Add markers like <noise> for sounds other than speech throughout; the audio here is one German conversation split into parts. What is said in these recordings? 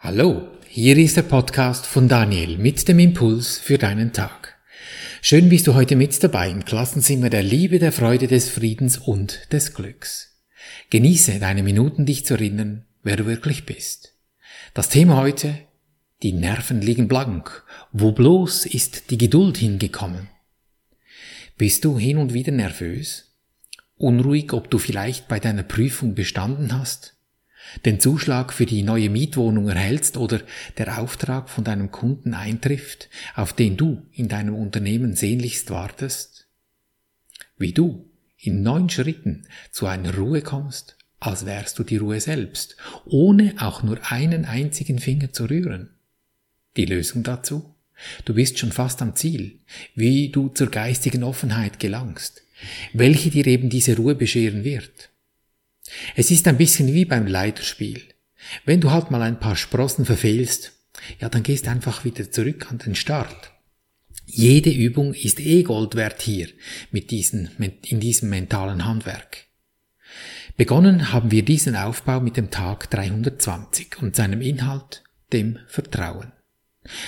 Hallo, hier ist der Podcast von Daniel mit dem Impuls für deinen Tag. Schön bist du heute mit dabei im Klassenzimmer der Liebe, der Freude, des Friedens und des Glücks. Genieße deine Minuten, dich zu erinnern, wer du wirklich bist. Das Thema heute, die Nerven liegen blank. Wo bloß ist die Geduld hingekommen? Bist du hin und wieder nervös? Unruhig, ob du vielleicht bei deiner Prüfung bestanden hast? Den Zuschlag für die neue Mietwohnung erhältst oder der Auftrag von deinem Kunden eintrifft, auf den du in deinem Unternehmen sehnlichst wartest? Wie du in neun Schritten zu einer Ruhe kommst, als wärst du die Ruhe selbst, ohne auch nur einen einzigen Finger zu rühren. Die Lösung dazu? Du bist schon fast am Ziel, wie du zur geistigen Offenheit gelangst, welche dir eben diese Ruhe bescheren wird. Es ist ein bisschen wie beim Leiterspiel. Wenn du halt mal ein paar Sprossen verfehlst, ja, dann gehst einfach wieder zurück an den Start. Jede Übung ist eh Gold wert hier mit diesen, in diesem mentalen Handwerk. Begonnen haben wir diesen Aufbau mit dem Tag 320 und seinem Inhalt, dem Vertrauen.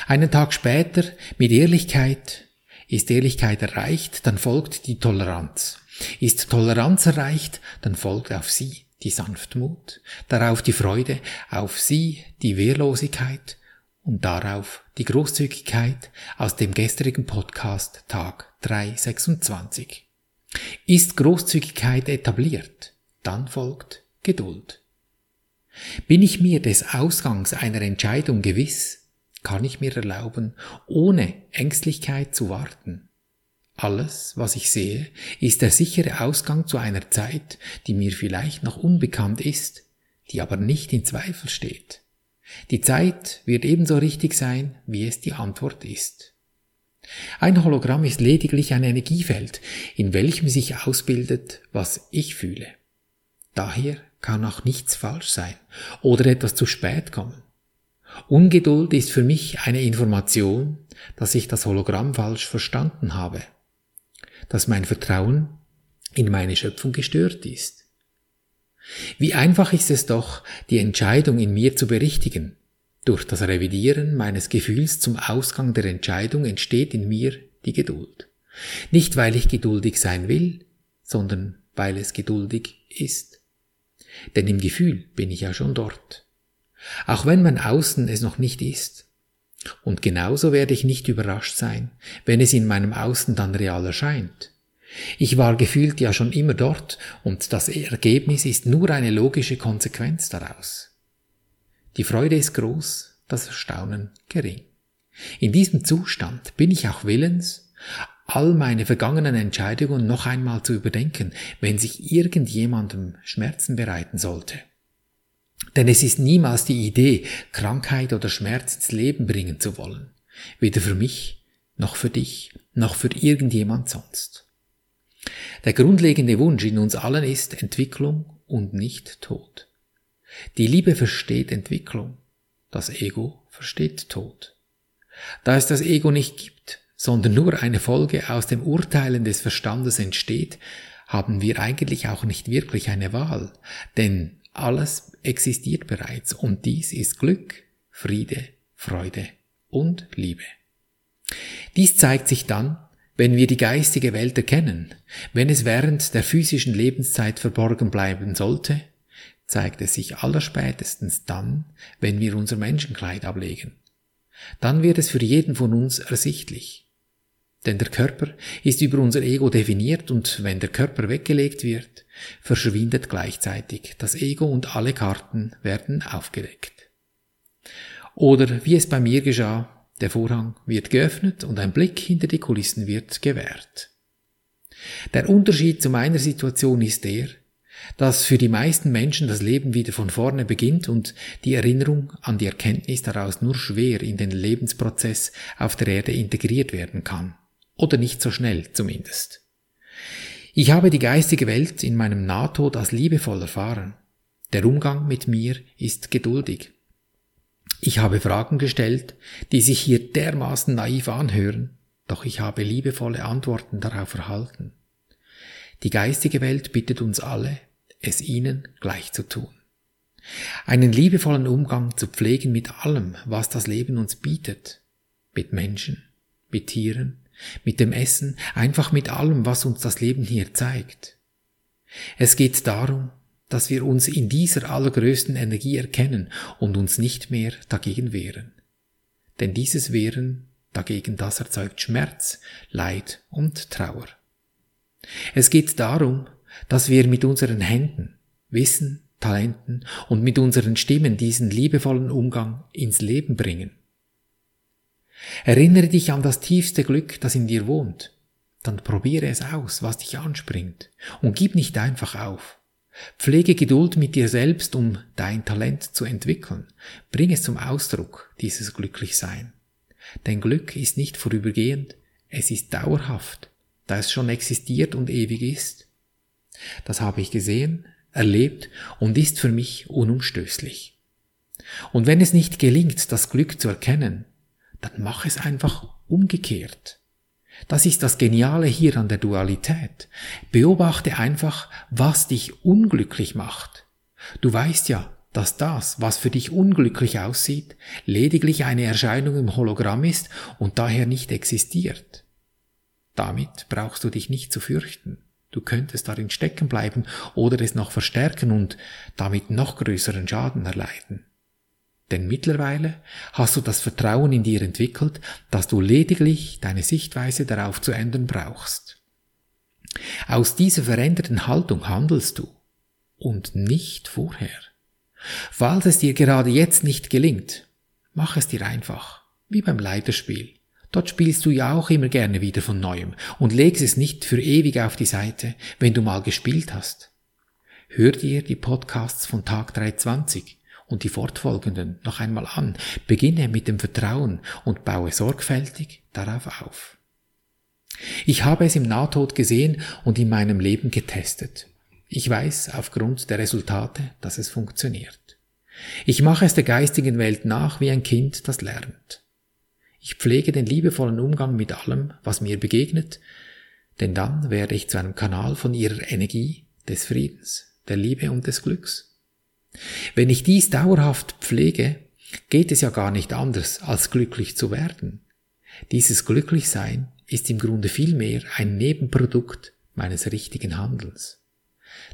Einen Tag später, mit Ehrlichkeit, ist Ehrlichkeit erreicht, dann folgt die Toleranz. Ist Toleranz erreicht, dann folgt auf sie die Sanftmut, darauf die Freude, auf sie die Wehrlosigkeit und darauf die Großzügigkeit aus dem gestrigen Podcast Tag 326. Ist Großzügigkeit etabliert, dann folgt Geduld. Bin ich mir des Ausgangs einer Entscheidung gewiss, kann ich mir erlauben, ohne Ängstlichkeit zu warten. Alles, was ich sehe, ist der sichere Ausgang zu einer Zeit, die mir vielleicht noch unbekannt ist, die aber nicht in Zweifel steht. Die Zeit wird ebenso richtig sein, wie es die Antwort ist. Ein Hologramm ist lediglich ein Energiefeld, in welchem sich ausbildet, was ich fühle. Daher kann auch nichts falsch sein oder etwas zu spät kommen. Ungeduld ist für mich eine Information, dass ich das Hologramm falsch verstanden habe dass mein Vertrauen in meine Schöpfung gestört ist. Wie einfach ist es doch, die Entscheidung in mir zu berichtigen. Durch das Revidieren meines Gefühls zum Ausgang der Entscheidung entsteht in mir die Geduld. Nicht weil ich geduldig sein will, sondern weil es geduldig ist. Denn im Gefühl bin ich ja schon dort. Auch wenn mein Außen es noch nicht ist. Und genauso werde ich nicht überrascht sein, wenn es in meinem Außen dann real erscheint. Ich war gefühlt ja schon immer dort und das Ergebnis ist nur eine logische Konsequenz daraus. Die Freude ist groß, das Erstaunen gering. In diesem Zustand bin ich auch willens, all meine vergangenen Entscheidungen noch einmal zu überdenken, wenn sich irgendjemandem Schmerzen bereiten sollte. Denn es ist niemals die Idee, Krankheit oder Schmerz ins Leben bringen zu wollen. Weder für mich, noch für dich, noch für irgendjemand sonst. Der grundlegende Wunsch in uns allen ist Entwicklung und nicht Tod. Die Liebe versteht Entwicklung, das Ego versteht Tod. Da es das Ego nicht gibt, sondern nur eine Folge aus dem Urteilen des Verstandes entsteht, haben wir eigentlich auch nicht wirklich eine Wahl, denn alles existiert bereits und dies ist Glück, Friede, Freude und Liebe. Dies zeigt sich dann, wenn wir die geistige Welt erkennen, wenn es während der physischen Lebenszeit verborgen bleiben sollte, zeigt es sich allerspätestens dann, wenn wir unser Menschenkleid ablegen. Dann wird es für jeden von uns ersichtlich. Denn der Körper ist über unser Ego definiert und wenn der Körper weggelegt wird, verschwindet gleichzeitig das Ego und alle Karten werden aufgedeckt. Oder wie es bei mir geschah, der Vorhang wird geöffnet und ein Blick hinter die Kulissen wird gewährt. Der Unterschied zu meiner Situation ist der, dass für die meisten Menschen das Leben wieder von vorne beginnt und die Erinnerung an die Erkenntnis daraus nur schwer in den Lebensprozess auf der Erde integriert werden kann. Oder nicht so schnell zumindest. Ich habe die geistige Welt in meinem Nahtod als liebevoll erfahren. Der Umgang mit mir ist geduldig. Ich habe Fragen gestellt, die sich hier dermaßen naiv anhören, doch ich habe liebevolle Antworten darauf erhalten. Die geistige Welt bittet uns alle, es ihnen gleich zu tun. Einen liebevollen Umgang zu pflegen mit allem, was das Leben uns bietet. Mit Menschen, mit Tieren, mit dem Essen, einfach mit allem, was uns das Leben hier zeigt. Es geht darum, dass wir uns in dieser allergrößten Energie erkennen und uns nicht mehr dagegen wehren. Denn dieses Wehren dagegen, das erzeugt Schmerz, Leid und Trauer. Es geht darum, dass wir mit unseren Händen, Wissen, Talenten und mit unseren Stimmen diesen liebevollen Umgang ins Leben bringen. Erinnere dich an das tiefste Glück, das in dir wohnt. Dann probiere es aus, was dich anspringt, und gib nicht einfach auf. Pflege Geduld mit dir selbst, um dein Talent zu entwickeln. Bring es zum Ausdruck, dieses Glücklichsein. Denn Glück ist nicht vorübergehend, es ist dauerhaft, da es schon existiert und ewig ist. Das habe ich gesehen, erlebt und ist für mich unumstößlich. Und wenn es nicht gelingt, das Glück zu erkennen, dann mach es einfach umgekehrt. Das ist das Geniale hier an der Dualität. Beobachte einfach, was dich unglücklich macht. Du weißt ja, dass das, was für dich unglücklich aussieht, lediglich eine Erscheinung im Hologramm ist und daher nicht existiert. Damit brauchst du dich nicht zu fürchten. Du könntest darin stecken bleiben oder es noch verstärken und damit noch größeren Schaden erleiden. Denn mittlerweile hast du das Vertrauen in dir entwickelt, dass du lediglich deine Sichtweise darauf zu ändern brauchst. Aus dieser veränderten Haltung handelst du und nicht vorher. Falls es dir gerade jetzt nicht gelingt, mach es dir einfach, wie beim Leiterspiel. Dort spielst du ja auch immer gerne wieder von neuem und legst es nicht für ewig auf die Seite, wenn du mal gespielt hast. Hör dir die Podcasts von Tag 320 und die fortfolgenden noch einmal an. Beginne mit dem Vertrauen und baue sorgfältig darauf auf. Ich habe es im Nahtod gesehen und in meinem Leben getestet. Ich weiß aufgrund der Resultate, dass es funktioniert. Ich mache es der geistigen Welt nach wie ein Kind, das lernt. Ich pflege den liebevollen Umgang mit allem, was mir begegnet, denn dann werde ich zu einem Kanal von ihrer Energie, des Friedens, der Liebe und des Glücks. Wenn ich dies dauerhaft pflege, geht es ja gar nicht anders, als glücklich zu werden. Dieses Glücklichsein ist im Grunde vielmehr ein Nebenprodukt meines richtigen Handelns.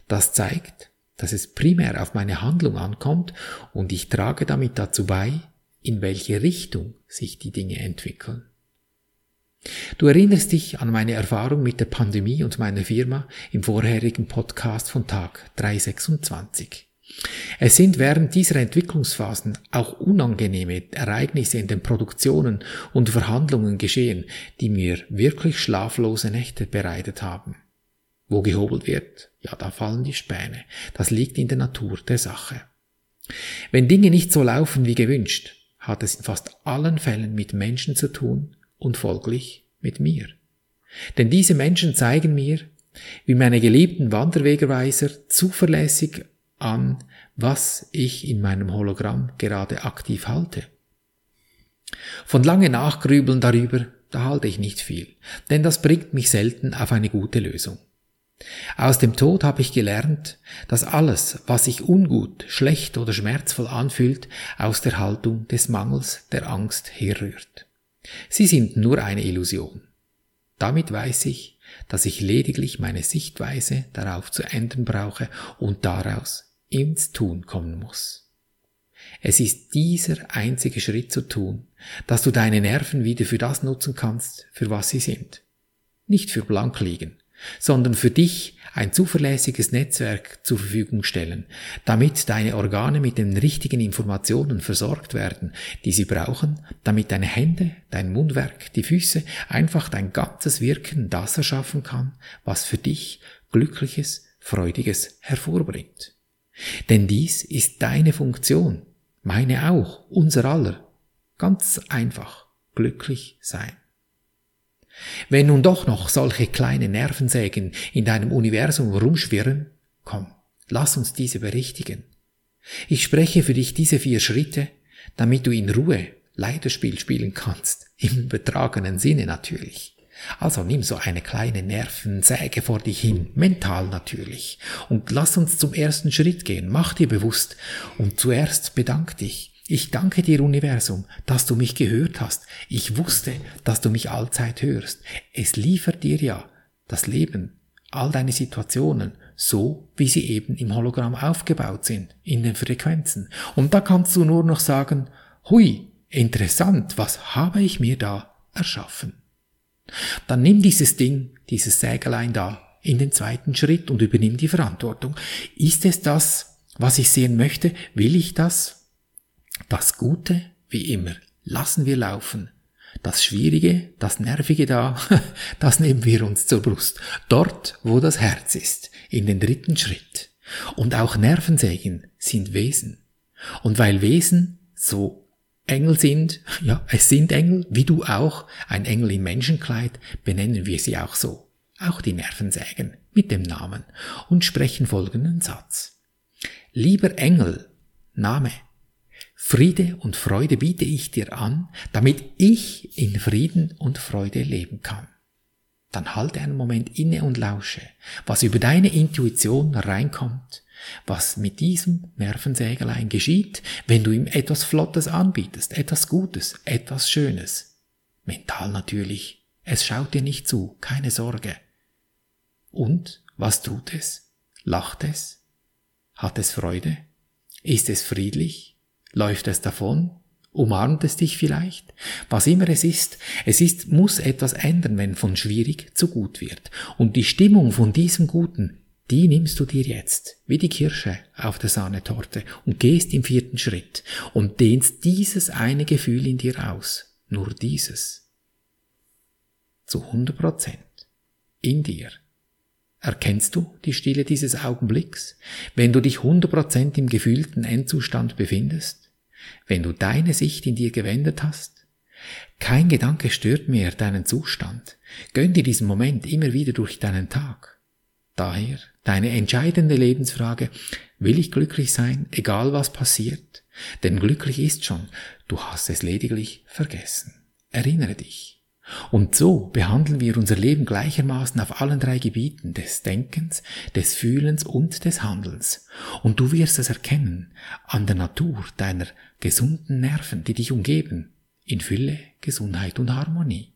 Das zeigt, dass es primär auf meine Handlung ankommt und ich trage damit dazu bei, in welche Richtung sich die Dinge entwickeln. Du erinnerst dich an meine Erfahrung mit der Pandemie und meiner Firma im vorherigen Podcast von Tag 326. Es sind während dieser Entwicklungsphasen auch unangenehme Ereignisse in den Produktionen und Verhandlungen geschehen, die mir wirklich schlaflose Nächte bereitet haben. Wo gehobelt wird, ja, da fallen die Späne. Das liegt in der Natur der Sache. Wenn Dinge nicht so laufen wie gewünscht, hat es in fast allen Fällen mit Menschen zu tun und folglich mit mir. Denn diese Menschen zeigen mir, wie meine geliebten Wanderwegerweiser zuverlässig an, was ich in meinem Hologramm gerade aktiv halte. Von lange Nachgrübeln darüber, da halte ich nicht viel, denn das bringt mich selten auf eine gute Lösung. Aus dem Tod habe ich gelernt, dass alles, was sich ungut, schlecht oder schmerzvoll anfühlt, aus der Haltung des Mangels, der Angst herrührt. Sie sind nur eine Illusion. Damit weiß ich, dass ich lediglich meine Sichtweise darauf zu ändern brauche und daraus ins Tun kommen muss. Es ist dieser einzige Schritt zu tun, dass du deine Nerven wieder für das nutzen kannst, für was sie sind. Nicht für blank liegen, sondern für dich ein zuverlässiges Netzwerk zur Verfügung stellen, damit deine Organe mit den richtigen Informationen versorgt werden, die sie brauchen, damit deine Hände, dein Mundwerk, die Füße, einfach dein ganzes Wirken das erschaffen kann, was für dich Glückliches, Freudiges hervorbringt. Denn dies ist deine Funktion, meine auch, unser aller. Ganz einfach, glücklich sein. Wenn nun doch noch solche kleine Nervensägen in deinem Universum rumschwirren, komm, lass uns diese berichtigen. Ich spreche für dich diese vier Schritte, damit du in Ruhe Leiterspiel spielen kannst, im betragenen Sinne natürlich. Also nimm so eine kleine Nervensäge vor dich hin, mental natürlich, und lass uns zum ersten Schritt gehen, mach dir bewusst und zuerst bedank dich. Ich danke dir, Universum, dass du mich gehört hast. Ich wusste, dass du mich allzeit hörst. Es liefert dir ja das Leben, all deine Situationen, so wie sie eben im Hologramm aufgebaut sind, in den Frequenzen. Und da kannst du nur noch sagen, hui, interessant, was habe ich mir da erschaffen? Dann nimm dieses Ding, dieses Sägelein da, in den zweiten Schritt und übernimm die Verantwortung. Ist es das, was ich sehen möchte? Will ich das? Das Gute, wie immer, lassen wir laufen. Das Schwierige, das Nervige da, <laughs> das nehmen wir uns zur Brust. Dort, wo das Herz ist, in den dritten Schritt. Und auch Nervensägen sind Wesen. Und weil Wesen so Engel sind, <laughs> ja, es sind Engel, wie du auch, ein Engel im Menschenkleid, benennen wir sie auch so, auch die Nervensägen mit dem Namen und sprechen folgenden Satz. Lieber Engel, Name, Friede und Freude biete ich dir an, damit ich in Frieden und Freude leben kann. Dann halte einen Moment inne und lausche, was über deine Intuition reinkommt was mit diesem Nervensägelein geschieht, wenn du ihm etwas Flottes anbietest, etwas Gutes, etwas Schönes. Mental natürlich. Es schaut dir nicht zu, keine Sorge. Und was tut es? Lacht es? Hat es Freude? Ist es friedlich? Läuft es davon? Umarmt es dich vielleicht? Was immer es ist, es ist, muss etwas ändern, wenn von schwierig zu gut wird. Und die Stimmung von diesem Guten die nimmst du dir jetzt, wie die Kirsche auf der Sahnetorte, und gehst im vierten Schritt und dehnst dieses eine Gefühl in dir aus, nur dieses. Zu 100 Prozent. In dir. Erkennst du die Stille dieses Augenblicks, wenn du dich 100 Prozent im gefühlten Endzustand befindest? Wenn du deine Sicht in dir gewendet hast? Kein Gedanke stört mehr deinen Zustand. Gönn dir diesen Moment immer wieder durch deinen Tag. Daher deine entscheidende Lebensfrage, will ich glücklich sein, egal was passiert? Denn glücklich ist schon, du hast es lediglich vergessen. Erinnere dich. Und so behandeln wir unser Leben gleichermaßen auf allen drei Gebieten des Denkens, des Fühlens und des Handelns. Und du wirst es erkennen an der Natur deiner gesunden Nerven, die dich umgeben, in Fülle, Gesundheit und Harmonie.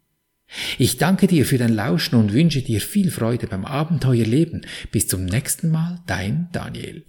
Ich danke dir für dein Lauschen und wünsche dir viel Freude beim Abenteuerleben. Bis zum nächsten Mal, dein Daniel.